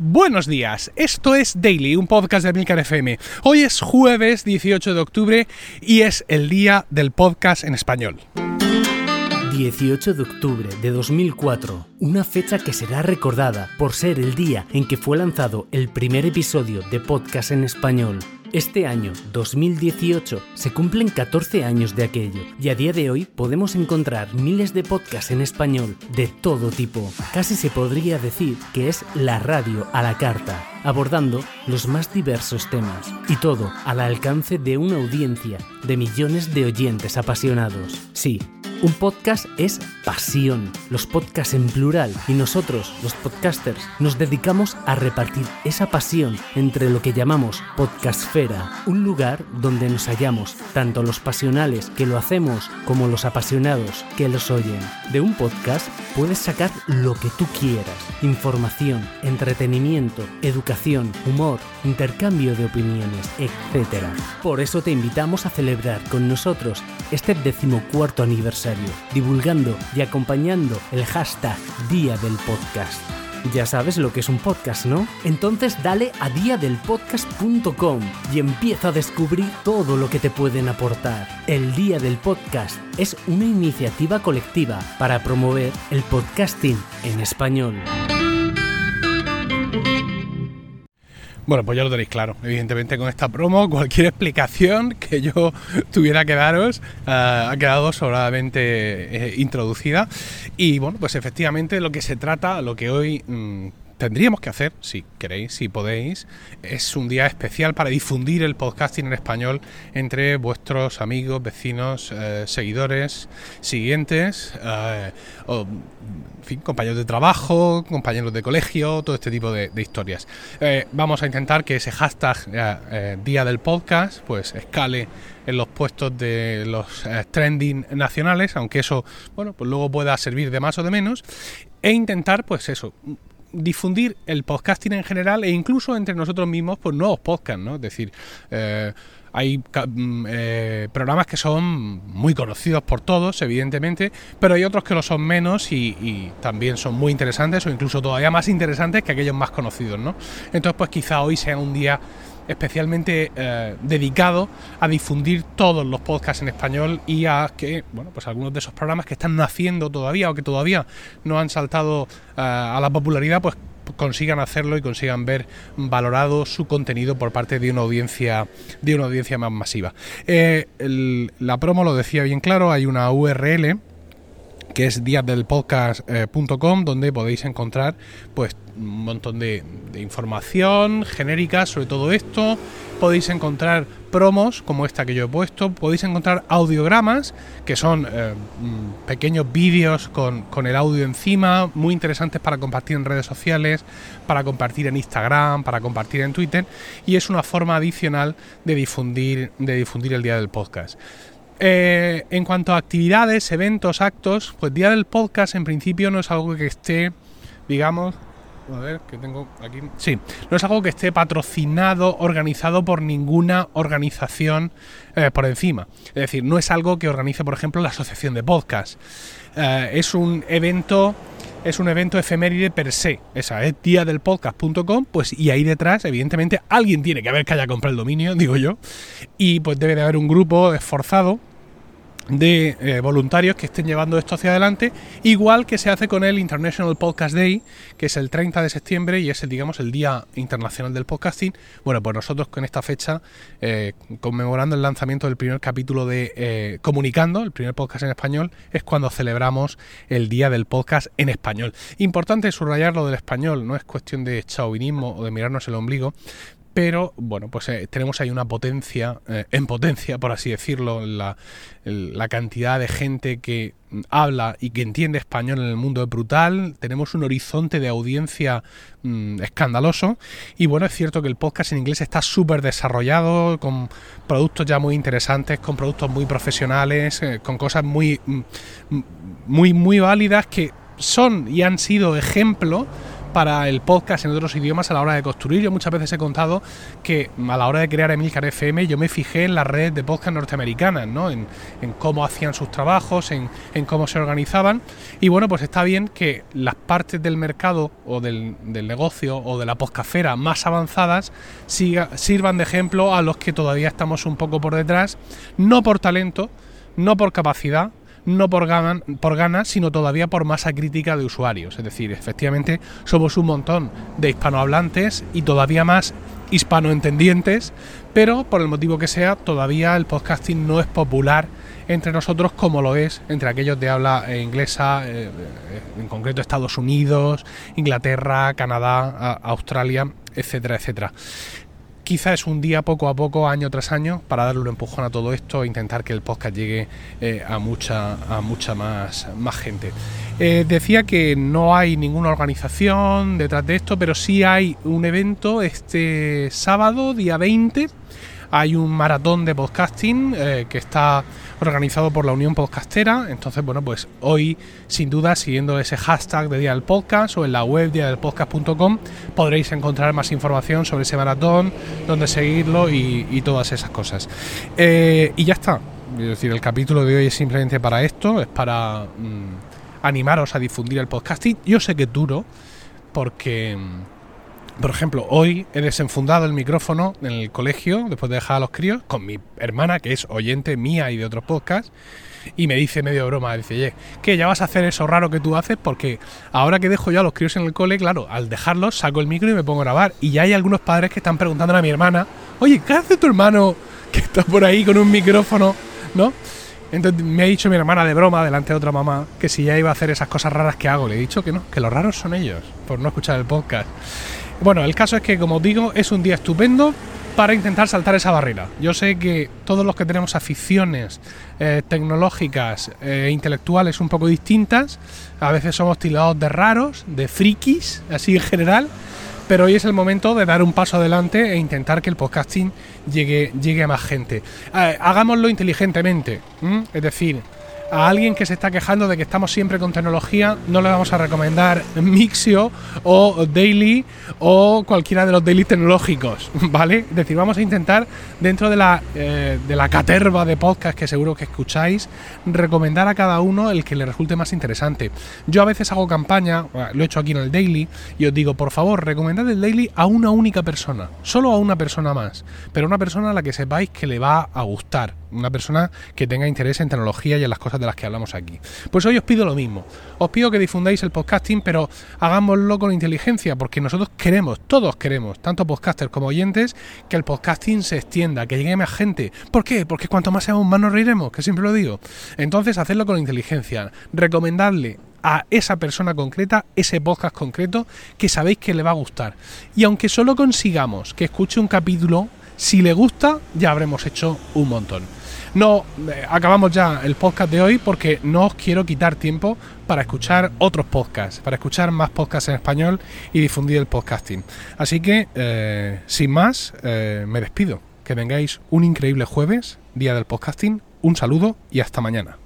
Buenos días, esto es Daily, un podcast de Milcar FM. Hoy es jueves 18 de octubre y es el día del podcast en español. 18 de octubre de 2004, una fecha que será recordada por ser el día en que fue lanzado el primer episodio de podcast en español. Este año, 2018, se cumplen 14 años de aquello y a día de hoy podemos encontrar miles de podcasts en español de todo tipo. Casi se podría decir que es la radio a la carta, abordando los más diversos temas y todo al alcance de una audiencia de millones de oyentes apasionados. Sí, un podcast es pasión, los podcasts en plural, y nosotros, los podcasters, nos dedicamos a repartir esa pasión entre lo que llamamos podcastfera, un lugar donde nos hallamos tanto los pasionales que lo hacemos como los apasionados que los oyen. De un podcast puedes sacar lo que tú quieras, información, entretenimiento, educación, humor, intercambio de opiniones, etc. Por eso te invitamos a celebrar con nosotros este decimocuarto aniversario divulgando y acompañando el hashtag Día del Podcast. Ya sabes lo que es un podcast, ¿no? Entonces dale a diadelpodcast.com y empieza a descubrir todo lo que te pueden aportar. El Día del Podcast es una iniciativa colectiva para promover el podcasting en español. Bueno, pues ya lo tenéis claro. Evidentemente con esta promo, cualquier explicación que yo tuviera que daros eh, ha quedado sobradamente eh, introducida. Y bueno, pues efectivamente lo que se trata, lo que hoy... Mm, tendríamos que hacer, si queréis, si podéis, es un día especial para difundir el podcasting en español entre vuestros amigos, vecinos, eh, seguidores, siguientes, eh, en fin, compañeros de trabajo, compañeros de colegio, todo este tipo de, historias. Eh, vamos a intentar que ese hashtag Día del Podcast pues escale en los puestos de los trending nacionales, aunque eso, bueno, pues luego pueda servir de más o de menos, e intentar, pues eso, difundir el podcasting en general e incluso entre nosotros mismos pues nuevos podcasts, ¿no? Es decir, eh, hay mm, eh, programas que son muy conocidos por todos, evidentemente, pero hay otros que lo son menos y, y, también son muy interesantes o incluso todavía más interesantes que aquellos más conocidos, ¿no? Entonces, pues quizá hoy sea un día especialmente eh, dedicado a difundir todos los podcasts en español y a que, bueno, pues algunos de esos programas que están naciendo todavía o que todavía no han saltado eh, a la popularidad, pues consigan hacerlo y consigan ver valorado su contenido por parte de una audiencia de una audiencia más masiva. Eh, la promo lo decía bien claro, hay una URL que es diadelpodcast.com, donde podéis encontrar pues un montón de, información genérica sobre todo esto. Podéis encontrar promos como esta que yo he puesto. Podéis encontrar audiogramas, que son eh, mm, pequeños vídeos con, con, el audio encima, muy interesantes para compartir en redes sociales, para compartir en Instagram, para compartir en Twitter. Y es una forma adicional de difundir, de difundir el día del podcast. Eh, en cuanto a actividades, eventos, actos, pues Día del Podcast en principio no es algo que esté, digamos, a ver, que tengo aquí. Sí, no es algo que esté patrocinado, organizado por ninguna organización eh, por encima. Es decir, no es algo que organice, por ejemplo, la Asociación de Podcast. Eh, es un evento es un evento efeméride per se. Esa es día del podcast.com, pues y ahí detrás, evidentemente, alguien tiene que haber que haya comprado el dominio, digo yo, y pues debe de haber un grupo esforzado de eh, voluntarios que estén llevando esto hacia adelante, igual que se hace con el International Podcast Day, que es el 30 de septiembre y es el, digamos, el Día Internacional del Podcasting. Bueno, pues nosotros con esta fecha, eh, conmemorando el lanzamiento del primer capítulo de eh, Comunicando, el primer podcast en español, es cuando celebramos el Día del Podcast en español. Importante subrayar lo del español, no es cuestión de chauvinismo o de mirarnos el ombligo, pero bueno, pues eh, tenemos ahí una potencia, eh, en potencia, por así decirlo, la, la, cantidad de gente que habla y que entiende español en el mundo es brutal, tenemos un horizonte de audiencia mm, escandaloso. Y bueno, es cierto que el podcast en inglés está súper desarrollado, con productos ya muy interesantes, con productos muy profesionales, eh, con cosas muy, mm, muy, muy válidas que son y han sido ejemplo para el podcast en otros idiomas a la hora de construir. Yo muchas veces he contado que a la hora de crear Emilcar FM yo me fijé en las redes de podcast norteamericanas, ¿no? en, cómo hacían sus trabajos, en, cómo se organizaban. Y bueno, pues está bien que las partes del mercado o del, negocio o de la podcastera más avanzadas sirvan de ejemplo a los que todavía estamos un poco por detrás, no por talento, no por capacidad, no por, por ganas, sino todavía por masa crítica de usuarios. Es decir, efectivamente somos un montón de hispanohablantes y todavía más hispanoentendientes, pero por el motivo que sea, todavía el podcasting no es popular entre nosotros como lo es entre aquellos de habla inglesa, eh, eh, en concreto Estados Unidos, Inglaterra, Canadá, Australia, etcétera, etcétera quizá es un día poco a poco, año tras año, para darle un empujón a todo esto e intentar que el podcast llegue eh, a mucha, a mucha más, más gente. Eh, decía que no hay ninguna organización detrás de esto, pero sí hay un evento este sábado, día 20. Hay un maratón de podcasting eh, que está organizado por la Unión Podcastera. Entonces, bueno, pues hoy, sin duda, siguiendo ese hashtag de Día del Podcast o en la web diadelpodcast.com, podréis encontrar más información sobre ese maratón, dónde seguirlo y, todas esas cosas. Eh, y ya está. Es decir, el capítulo de hoy es simplemente para esto, es para mm, animaros a difundir el podcasting. Yo sé que es duro, porque mm, por ejemplo, hoy he desenfundado el micrófono en el colegio, después de dejar a los críos, con mi hermana, que es oyente mía y de otros podcasts, y me dice medio broma, dice, oye, que ya vas a hacer eso raro que tú haces, porque ahora que dejo yo a los críos en el cole, claro, al dejarlos saco el micro y me pongo a grabar. Y ya hay algunos padres que están preguntando a mi hermana, oye, ¿qué hace tu hermano que está por ahí con un micrófono? ¿No? Entonces me ha dicho mi hermana de broma delante de otra mamá que si ya iba a hacer esas cosas raras que hago. Le he dicho que no, que los raros son ellos, por no escuchar el podcast. Bueno, el caso es que, como os digo, es un día estupendo para intentar saltar esa barrera. Yo sé que todos los que tenemos aficiones eh, tecnológicas e intelectuales un poco distintas, a veces somos tildados de raros, de frikis, así en general, pero hoy es el momento de dar un paso adelante e intentar que el podcasting llegue, llegue a más gente. Eh, hagámoslo inteligentemente, es decir, a alguien que se está quejando de que estamos siempre con tecnología, no le vamos a recomendar Mixio o Daily o cualquiera de los daily tecnológicos, ¿vale? Es decir, vamos a intentar, dentro de la, eh, de la caterva de podcast que seguro que escucháis, recomendar a cada uno el que le resulte más interesante. Yo a veces hago campaña, lo he hecho aquí en el Daily, y os digo, por favor, recomendad el Daily a una única persona, solo a una persona más, pero una persona a la que sepáis que le va a gustar una persona que tenga interés en tecnología y en las cosas de las que hablamos aquí. Pues hoy os pido lo mismo. Os pido que difundáis el podcasting, pero hagámoslo con inteligencia, porque nosotros queremos, todos queremos, tanto podcasters como oyentes, que el podcasting se extienda, que llegue más gente. ¿Por qué? Porque cuanto más seamos, más nos reiremos, que siempre lo digo. Entonces, hacerlo con inteligencia. Recomendarle a esa persona concreta, ese podcast concreto, que sabéis que le va a gustar. Y aunque solo consigamos que escuche un capítulo, si le gusta, ya habremos hecho un montón. No, eh, acabamos ya el podcast de hoy porque no os quiero quitar tiempo para escuchar otros podcasts, para escuchar más podcasts en español y difundir el podcasting. Así que, eh, sin más, eh, me despido. Que tengáis un increíble jueves, día del podcasting. Un saludo y hasta mañana.